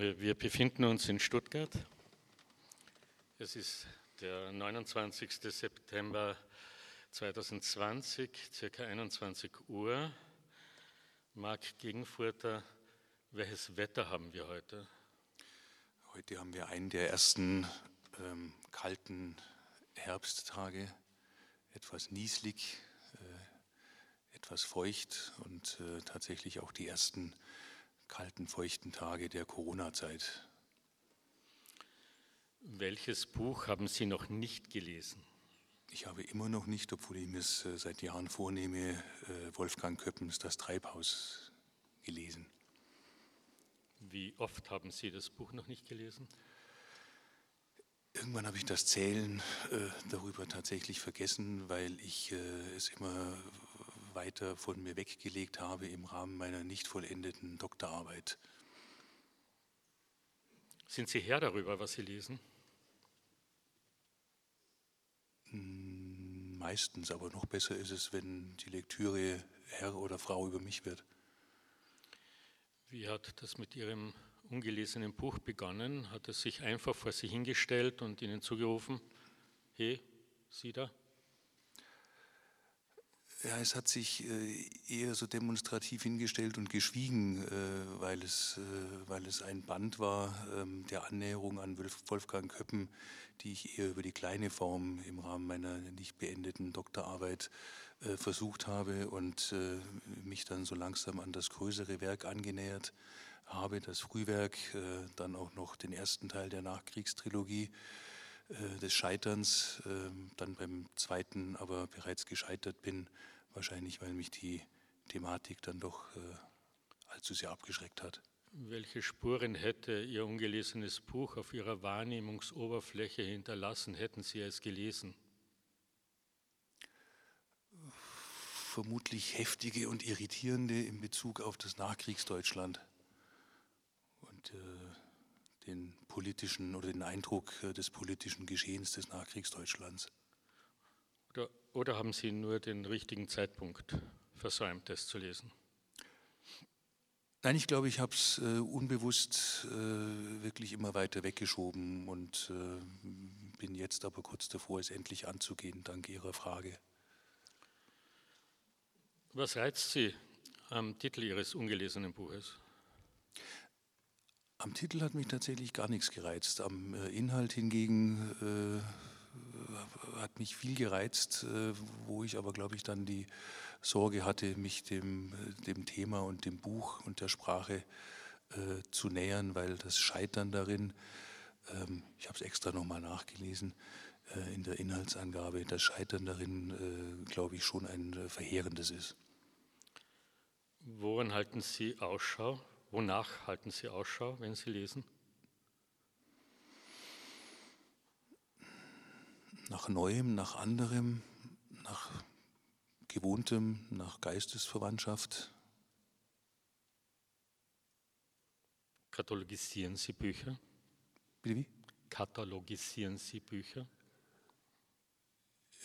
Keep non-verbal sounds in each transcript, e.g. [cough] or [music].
Wir befinden uns in Stuttgart. Es ist der 29. September 2020, circa 21 Uhr. Marc Gegenfurter, welches Wetter haben wir heute? Heute haben wir einen der ersten ähm, kalten Herbsttage, etwas nieslig, äh, etwas feucht und äh, tatsächlich auch die ersten kalten, feuchten Tage der Corona-Zeit. Welches Buch haben Sie noch nicht gelesen? Ich habe immer noch nicht, obwohl ich mir es äh, seit Jahren vornehme, äh, Wolfgang Köppens Das Treibhaus gelesen. Wie oft haben Sie das Buch noch nicht gelesen? Irgendwann habe ich das Zählen äh, darüber tatsächlich vergessen, weil ich es immer weiter von mir weggelegt habe im Rahmen meiner nicht vollendeten Doktorarbeit. Sind Sie Herr darüber, was Sie lesen? Hm, meistens, aber noch besser ist es, wenn die Lektüre Herr oder Frau über mich wird. Wie hat das mit Ihrem ungelesenen Buch begonnen? Hat es sich einfach vor Sie hingestellt und Ihnen zugerufen, hey, Sie da? Ja, es hat sich äh, eher so demonstrativ hingestellt und geschwiegen, äh, weil es, äh, weil es ein Band war ähm, der Annäherung an Wolfgang Köppen, die ich eher über die kleine Form im Rahmen meiner nicht beendeten Doktorarbeit versucht habe und mich dann so langsam an das größere Werk angenähert habe, das Frühwerk, dann auch noch den ersten Teil der Nachkriegstrilogie des Scheiterns, dann beim zweiten aber bereits gescheitert bin Wahrscheinlich, weil mich die Thematik dann doch äh, allzu sehr abgeschreckt hat. Welche Spuren hätte Ihr ungelesenes Buch auf Ihrer Wahrnehmungsoberfläche hinterlassen, hätten Sie es gelesen? Vermutlich heftige und irritierende in Bezug auf das Nachkriegsdeutschland und äh, den politischen oder den Eindruck äh, des politischen Geschehens des Nachkriegsdeutschlands. Oder, oder haben Sie nur den richtigen Zeitpunkt versäumt, das zu lesen? Nein, ich glaube, ich habe es äh, unbewusst äh, wirklich immer weiter weggeschoben und äh, bin jetzt aber kurz davor, es endlich anzugehen, dank Ihrer Frage. Was reizt Sie am Titel Ihres ungelesenen Buches? Am Titel hat mich tatsächlich gar nichts gereizt. Am äh, Inhalt hingegen äh, hat mich viel gereizt, äh, wo ich aber, glaube ich, dann die Sorge hatte, mich dem, dem Thema und dem Buch und der Sprache äh, zu nähern, weil das Scheitern darin, ähm, ich habe es extra nochmal nachgelesen, äh, in der Inhaltsangabe, das Scheitern darin, äh, glaube ich, schon ein äh, verheerendes ist. Woran halten Sie Ausschau? Wonach halten Sie Ausschau, wenn Sie lesen? nach Neuem, nach anderem, nach Gewohntem, nach Geistesverwandtschaft. Katalogisieren Sie Bücher? Bitte wie? Katalogisieren Sie Bücher?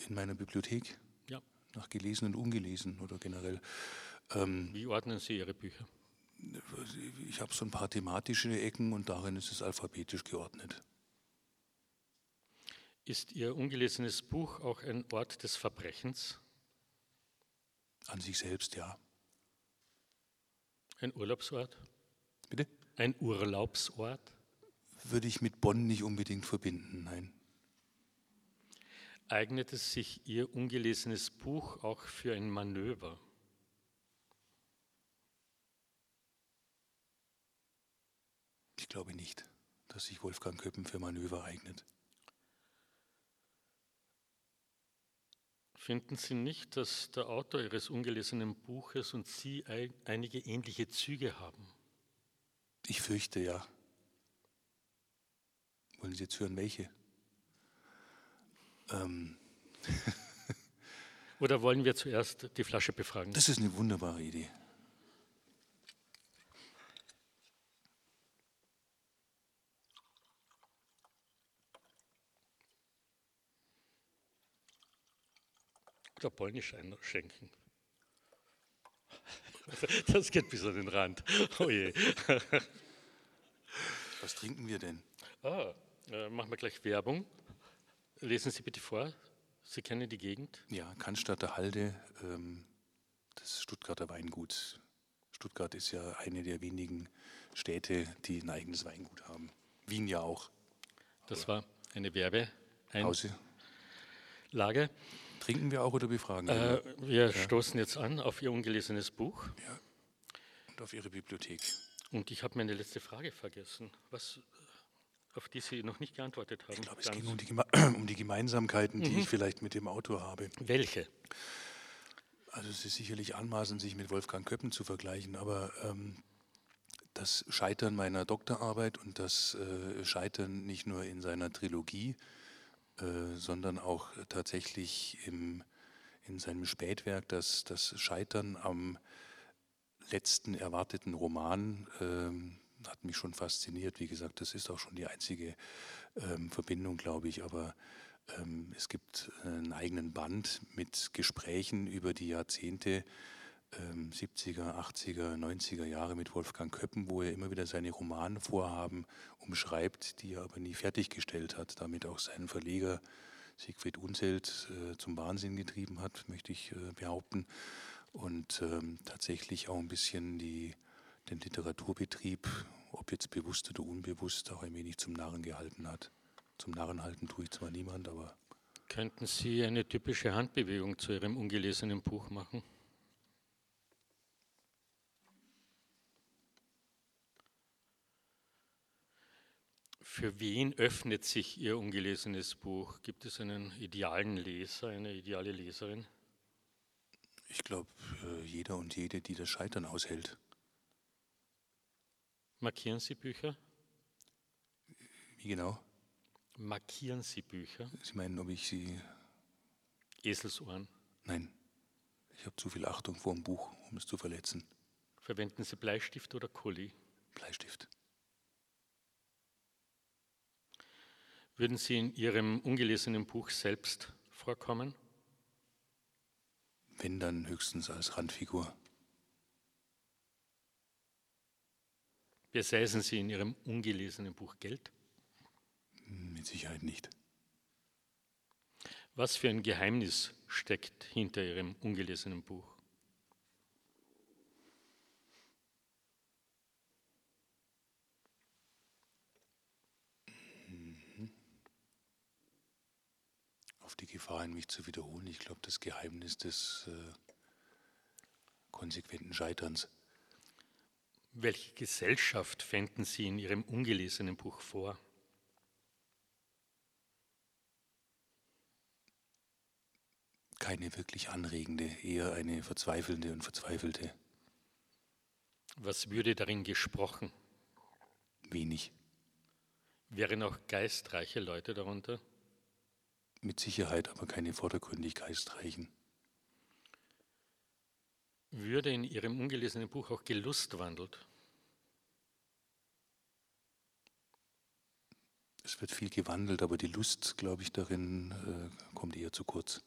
In meiner Bibliothek? Ja. Nach gelesen und ungelesen oder generell. Ähm, wie ordnen Sie Ihre Bücher? Ich habe so ein paar thematische Ecken und darin ist es alphabetisch geordnet. Ist Ihr ungelesenes Buch auch ein Ort des Verbrechens? An sich selbst, ja. Ein Urlaubsort? Bitte? Ein Urlaubsort? Würde ich mit Bonn nicht unbedingt verbinden, nein. Eignet es sich Ihr ungelesenes Buch auch für ein Manöver? Ich glaube nicht, dass sich Wolfgang Köppen für Manöver eignet. Finden Sie nicht, dass der Autor Ihres ungelesenen Buches und Sie einige ähnliche Züge haben? Ich fürchte ja. Wollen Sie jetzt hören, welche? Ähm. Oder wollen wir zuerst die Flasche befragen? Das ist eine wunderbare Idee. Der polnisch einschenken. [laughs] Das geht bis an den Rand. Oh je. Was trinken wir denn? Ah, äh, machen wir gleich Werbung. Lesen Sie bitte vor. Sie kennen die Gegend? Ja, Cannstatter Halde, ähm, das Stuttgarter Weingut. Stuttgart ist ja eine der wenigen Städte, die ein eigenes Weingut haben. Wien ja auch. Das war eine Werbe. Pause. Lage. Trinken wir auch oder befragen äh, wir? ja. stoßen jetzt an auf Ihr ungelesenes Buch. Ja. Und auf Ihre Bibliothek. Und ich habe meine letzte Frage vergessen, was, auf die Sie noch nicht geantwortet haben. Ich glaube, es ging um die, [clears throat] um die Gemeinsamkeiten, die mhm. ich vielleicht mit dem Autor habe. Welche? Also es ist sicherlich anmaßend, sich mit Wolfgang Köppen zu vergleichen, aber ähm, das Scheitern meiner Doktorarbeit und das äh, Scheitern nicht nur in seiner Trilogie, äh, sondern auch tatsächlich im, in seinem Spätwerk, das, das Scheitern am letzten erwarteten Roman äh, hat mich schon fasziniert. Wie gesagt, das ist auch schon die einzige ähm, Verbindung, glaube ich, aber ähm, es gibt einen eigenen Band mit Gesprächen über die Jahrzehnte 70er, 80er, 90er Jahre mit Wolfgang Köppen, wo er immer wieder seine Romanvorhaben umschreibt, die er aber nie fertiggestellt hat, damit auch seinen Verleger Siegfried Unselt äh, zum Wahnsinn getrieben hat, möchte ich äh, behaupten. Und ähm, tatsächlich auch ein bisschen die, den Literaturbetrieb, ob jetzt bewusst oder unbewusst, auch ein wenig zum Narren gehalten hat. Zum Narren halten tue ich zwar niemand, aber. Könnten Sie eine typische Handbewegung zu Ihrem ungelesenen Buch machen? Für wen öffnet sich Ihr ungelesenes Buch? Gibt es einen idealen Leser, eine ideale Leserin? Ich glaube, äh, jeder und jede, die das Scheitern aushält. Markieren Sie Bücher? Wie genau? Markieren Sie Bücher? Sie meinen, ob ich sie. Eselsohren? Nein. Ich habe zu viel Achtung vor dem Buch, um es zu verletzen. Verwenden Sie Bleistift oder Kuli? Bleistift. Würden Sie in Ihrem ungelesenen Buch selbst vorkommen? Wenn dann höchstens als Randfigur. Besäßen Sie in Ihrem ungelesenen Buch Geld? Mit Sicherheit nicht. Was für ein Geheimnis steckt hinter Ihrem ungelesenen Buch? Auf die Gefahr hin, mich zu wiederholen. Ich glaube, das Geheimnis des äh, konsequenten Scheiterns. Welche Gesellschaft fänden Sie in Ihrem ungelesenen Buch vor? Keine wirklich anregende, eher eine verzweifelnde und verzweifelte. Was würde darin gesprochen? Wenig. Wären auch geistreiche Leute darunter? Mit Sicherheit aber keine vordergründig geistreichen. Würde in Ihrem ungelesenen Buch auch gelustwandelt? Es wird viel gewandelt, aber die Lust, glaube ich, darin äh, kommt eher zu kurz.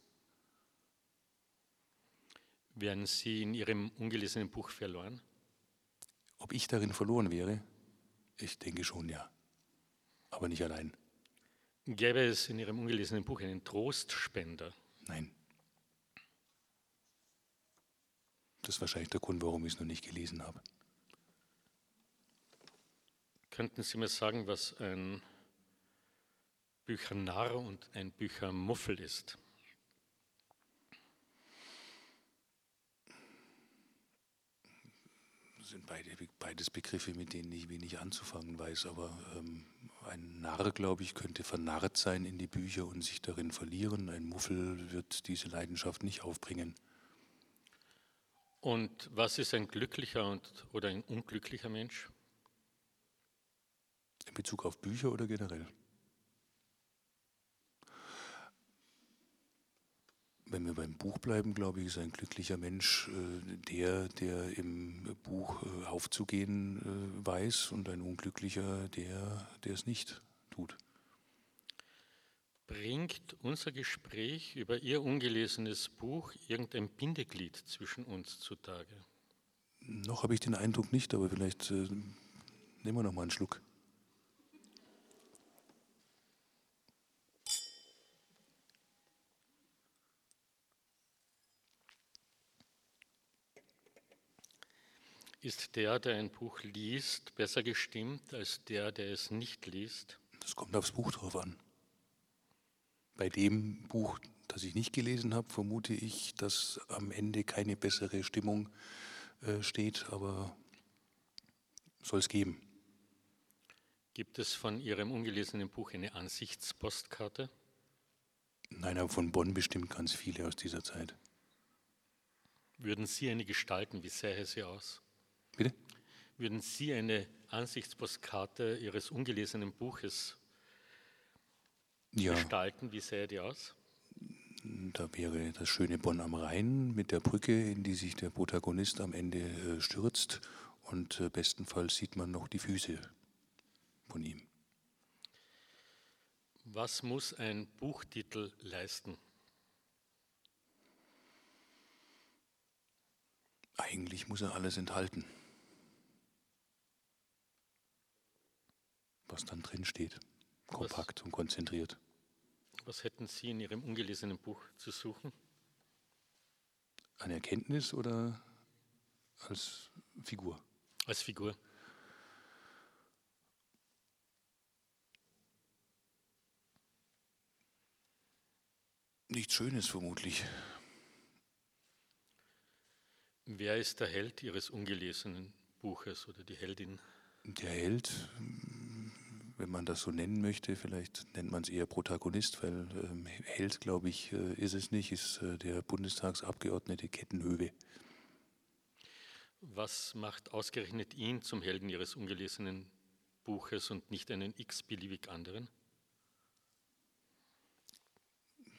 Wären Sie in Ihrem ungelesenen Buch verloren? Ob ich darin verloren wäre? Ich denke schon, ja. Aber nicht allein. Gäbe es in Ihrem ungelesenen Buch einen Trostspender? Nein. Das ist wahrscheinlich der Grund, warum ich es noch nicht gelesen habe. Könnten Sie mir sagen, was ein Büchernarr und ein Büchermuffel ist? Das sind beide, beides Begriffe, mit denen ich wenig anzufangen weiß, aber ähm, ein Narr, glaube ich, könnte vernarrt sein in die Bücher und sich darin verlieren. Ein Muffel wird diese Leidenschaft nicht aufbringen. Und was ist ein glücklicher und, oder ein unglücklicher Mensch? In Bezug auf Bücher oder generell? Wenn wir beim Buch bleiben, glaube ich, ist ein glücklicher Mensch äh, der, der im Buch äh, aufzugehen äh, weiß und ein unglücklicher der, der es nicht tut. Bringt unser Gespräch über Ihr ungelesenes Buch irgendein Bindeglied zwischen uns zutage? Noch habe ich den Eindruck nicht, aber vielleicht nehmen wir noch mal einen Schluck. Ist der, der ein Buch liest, besser gestimmt als der, der es nicht liest? Das kommt aufs Buch drauf an. Bei dem Buch, das ich nicht gelesen habe, vermute ich, dass am Ende keine bessere Stimmung äh, steht, aber soll es geben. Gibt es von Ihrem ungelesenen Buch eine Ansichtspostkarte? Nein, aber von Bonn bestimmt ganz viele aus dieser Zeit. Würden Sie eine gestalten? Wie sähe sie aus? Bitte? Würden Sie eine Ansichtspostkarte Ihres ungelesenen Buches ja. gestalten? Wie sähe die aus? Da wäre das schöne Bonn am Rhein mit der Brücke, in die sich der Protagonist am Ende äh, stürzt. Und äh, bestenfalls sieht man noch die Füße von ihm. Was muss ein Buchtitel leisten? Eigentlich muss er alles enthalten, was dann drin steht, kompakt was, und konzentriert. Was hätten Sie in Ihrem ungelesenen Buch zu suchen? Eine Erkenntnis oder als Figur? Als Figur. Nichts Schönes vermutlich. Wer ist der Held Ihres ungelesenen Buches oder die Heldin? Der Held, wenn man das so nennen möchte, vielleicht nennt man es eher Protagonist, weil ähm, Held, glaube ich, äh, ist es nicht, ist äh, der Bundestagsabgeordnete Kettenhöwe. Was macht ausgerechnet ihn zum Helden Ihres ungelesenen Buches und nicht einen x-beliebig anderen?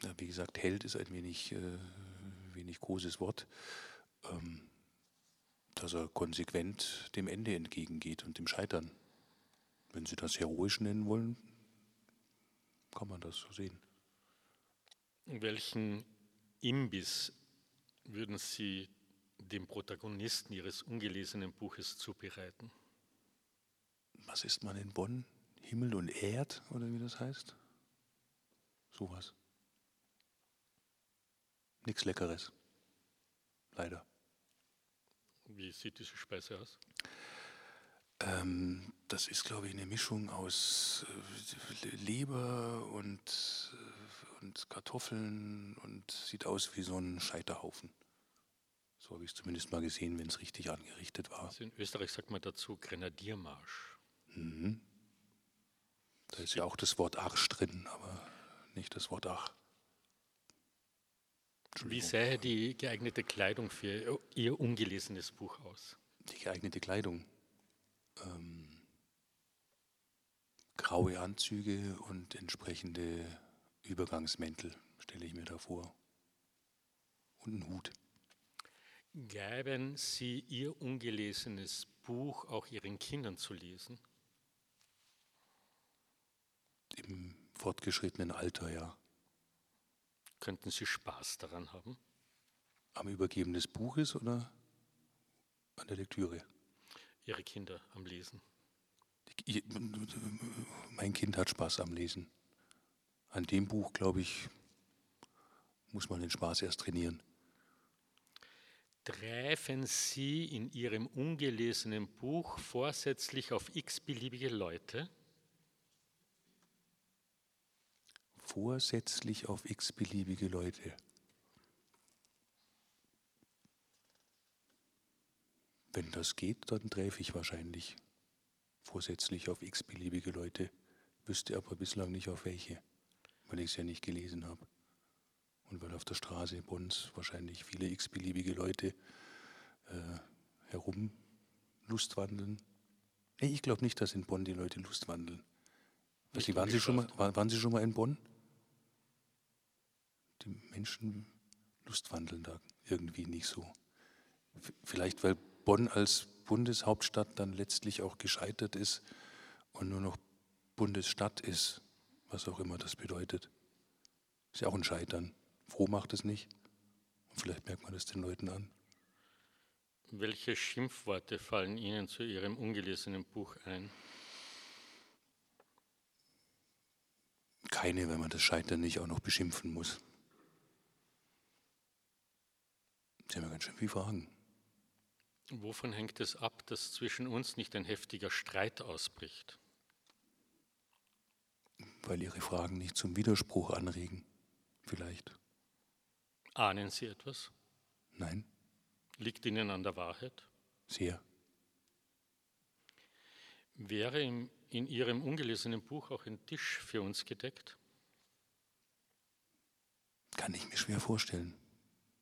Ja, wie gesagt, Held ist ein wenig, äh, wenig großes Wort ähm, dass er konsequent dem Ende entgegengeht und dem Scheitern. Wenn Sie das heroisch nennen wollen, kann man das so sehen. Welchen Imbiss würden Sie dem Protagonisten Ihres ungelesenen Buches zubereiten? Was ist man in Bonn? Himmel und Erd oder wie das heißt? Sowas. Nichts Leckeres. Leider. Wie sieht diese Speise aus? Ähm, das ist, glaube ich, eine Mischung aus äh, Leber und, äh, und Kartoffeln und sieht aus wie so ein Scheiterhaufen. So habe ich es zumindest mal gesehen, wenn es richtig angerichtet war. Also in Österreich sagt man dazu Grenadiermarsch. Mhm. Da ist ja auch das Wort Arsch drin, aber nicht das Wort Ach. Wie sähe die geeignete Kleidung für Ihr ungelesenes Buch aus? Die geeignete Kleidung. Ähm, graue Anzüge und entsprechende Übergangsmäntel stelle ich mir da vor. Und einen Hut. Gäben Sie Ihr ungelesenes Buch auch Ihren Kindern zu lesen? Im fortgeschrittenen Alter, ja. Könnten Sie Spaß daran haben? Am Übergeben des Buches oder an der Lektüre? Ihre Kinder am Lesen. Mein Kind hat Spaß am Lesen. An dem Buch, glaube ich, muss man den Spaß erst trainieren. Treffen Sie in Ihrem ungelesenen Buch vorsätzlich auf x-beliebige Leute? vorsätzlich auf x-beliebige Leute. Wenn das geht, dann treffe ich wahrscheinlich vorsätzlich auf x-beliebige Leute, wüsste aber bislang nicht auf welche, weil ich es ja nicht gelesen habe. Und weil auf der Straße Bonns wahrscheinlich viele x-beliebige Leute äh, herum Lustwandeln. Nee, ich glaube nicht, dass in Bonn die Leute Lustwandeln. waren, Sie schon mal, waren Sie schon mal in Bonn? die Menschen lustwandeln da irgendwie nicht so. Vielleicht weil Bonn als Bundeshauptstadt dann letztlich auch gescheitert ist und nur noch Bundesstadt ist, was auch immer das bedeutet. Ist ja auch ein Scheitern. Froh macht es nicht. Und vielleicht merkt man das den Leuten an. Welche Schimpfworte fallen Ihnen zu Ihrem ungelesenen Buch ein? Keine, wenn man das Scheitern nicht auch noch beschimpfen muss. Sie haben ja ganz schön viele Fragen. Wovon hängt es ab, dass zwischen uns nicht ein heftiger Streit ausbricht? Weil Ihre Fragen nicht zum Widerspruch anregen, vielleicht. Ahnen Sie etwas? Nein, Liegt Ihnen an der Wahrheit? sehr. Wäre in Ihrem ungelesenen Buch auch ein Tisch für uns gedeckt? Kann ich mir schwer vorstellen.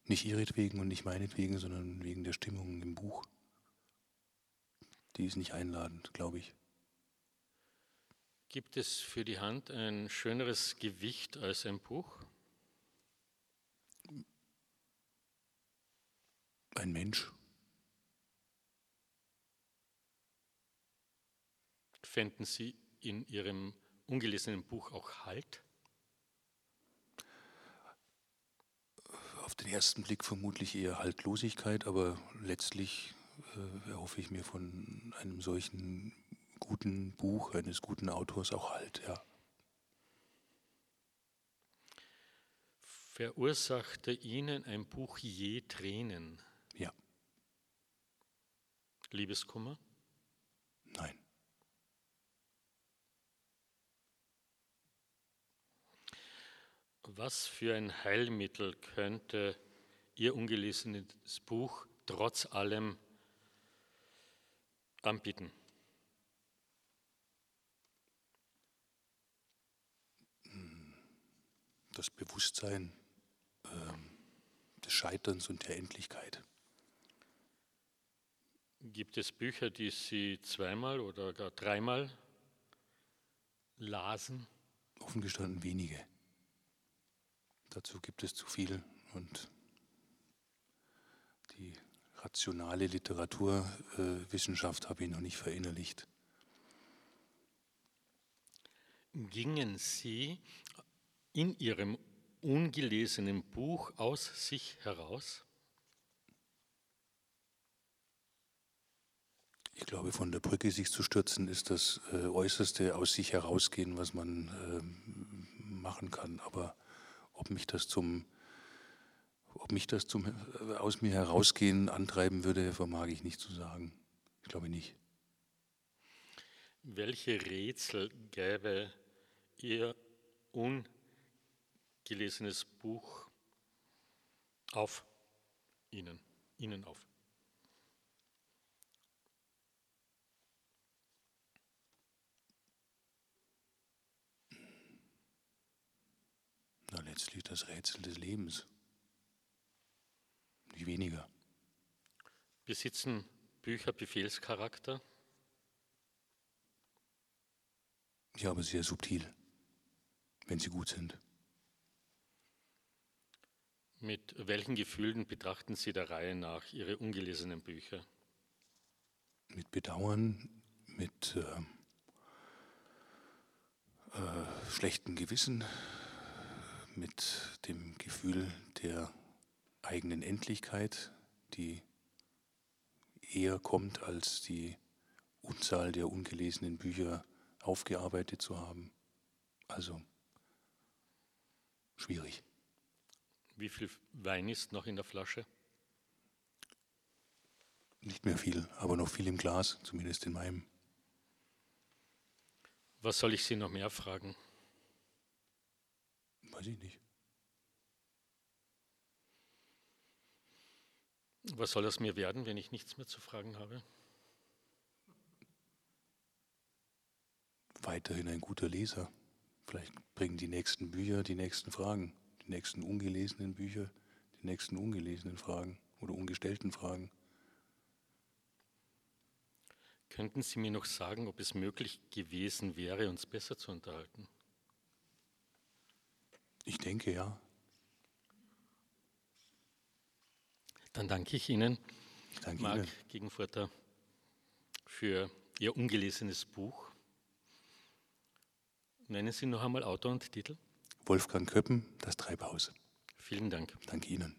Nicht ihretwegen und nicht meinetwegen, sondern wegen der Stimmung im Buch. Die ist nicht einladend, glaube ich. Gibt es für die Hand ein schöneres Gewicht als ein Buch? Ein Mensch, Fänden Sie in Ihrem ungelesenen Buch auch Halt? Auf den ersten Blick vermutlich eher Haltlosigkeit, aber letztlich äh, erhoffe ich mir von einem solchen guten Buch, eines guten Autors auch Halt, ja. Verursachte Ihnen ein Buch je Tränen? Ja, Liebeskummer? nein. Was für ein Heilmittel könnte Ihr ungelesenes Buch trotz allem anbieten? Das Bewusstsein ähm, des Scheiterns und der Endlichkeit. Gibt es Bücher, die Sie zweimal oder gar dreimal lasen? Offen gestanden wenige. Dazu gibt es zu viel und die rationale Literaturwissenschaft äh, habe ich noch nicht verinnerlicht. Gingen Sie in Ihrem ungelesenen Buch aus sich heraus? Ich glaube, von der Brücke sich zu stürzen, ist das äh, äußerste aus sich herausgehen, was man ähm, machen kann. Aber ob mich das zum, ob mich das zum aus mir herausgehen antreiben würde, vermag ich nicht zu sagen. Ich glaube nicht. Welche Rätsel gäbe Ihr ungelesenes Buch auf Ihnen, Ihnen auf? Na, letztlich das Rätsel des Lebens. Nicht weniger. Besitzen Bücher Befehlscharakter? Ja, aber sehr subtil, wenn sie gut sind. Mit welchen Gefühlen betrachten Sie der Reihe nach Ihre ungelesenen Bücher? Mit Bedauern, mit äh, äh, schlechtem Gewissen, mit dem Gefühl der eigenen Endlichkeit, die eher kommt, als die Unzahl der ungelesenen Bücher aufgearbeitet zu haben. Also schwierig. Wie viel Wein ist noch in der Flasche? Nicht mehr viel, aber noch viel im Glas, zumindest in meinem. Was soll ich Sie noch mehr fragen? Weiß ich nicht. Was soll aus mir werden, wenn ich nichts mehr zu fragen habe? Weiterhin ein guter Leser. Vielleicht bringen die nächsten Bücher die nächsten Fragen, die nächsten ungelesenen Bücher, die nächsten ungelesenen Fragen oder ungestellten Fragen. Könnten Sie mir noch sagen, ob es möglich gewesen wäre, uns besser zu unterhalten? Ich denke ja. Dann danke ich Ihnen, danke Marc Ihnen. Gegenfurter, für Ihr ungelesenes Buch. Nennen Sie noch einmal Autor und Titel. Wolfgang Köppen, das Treibhaus. Vielen Dank. Danke Ihnen.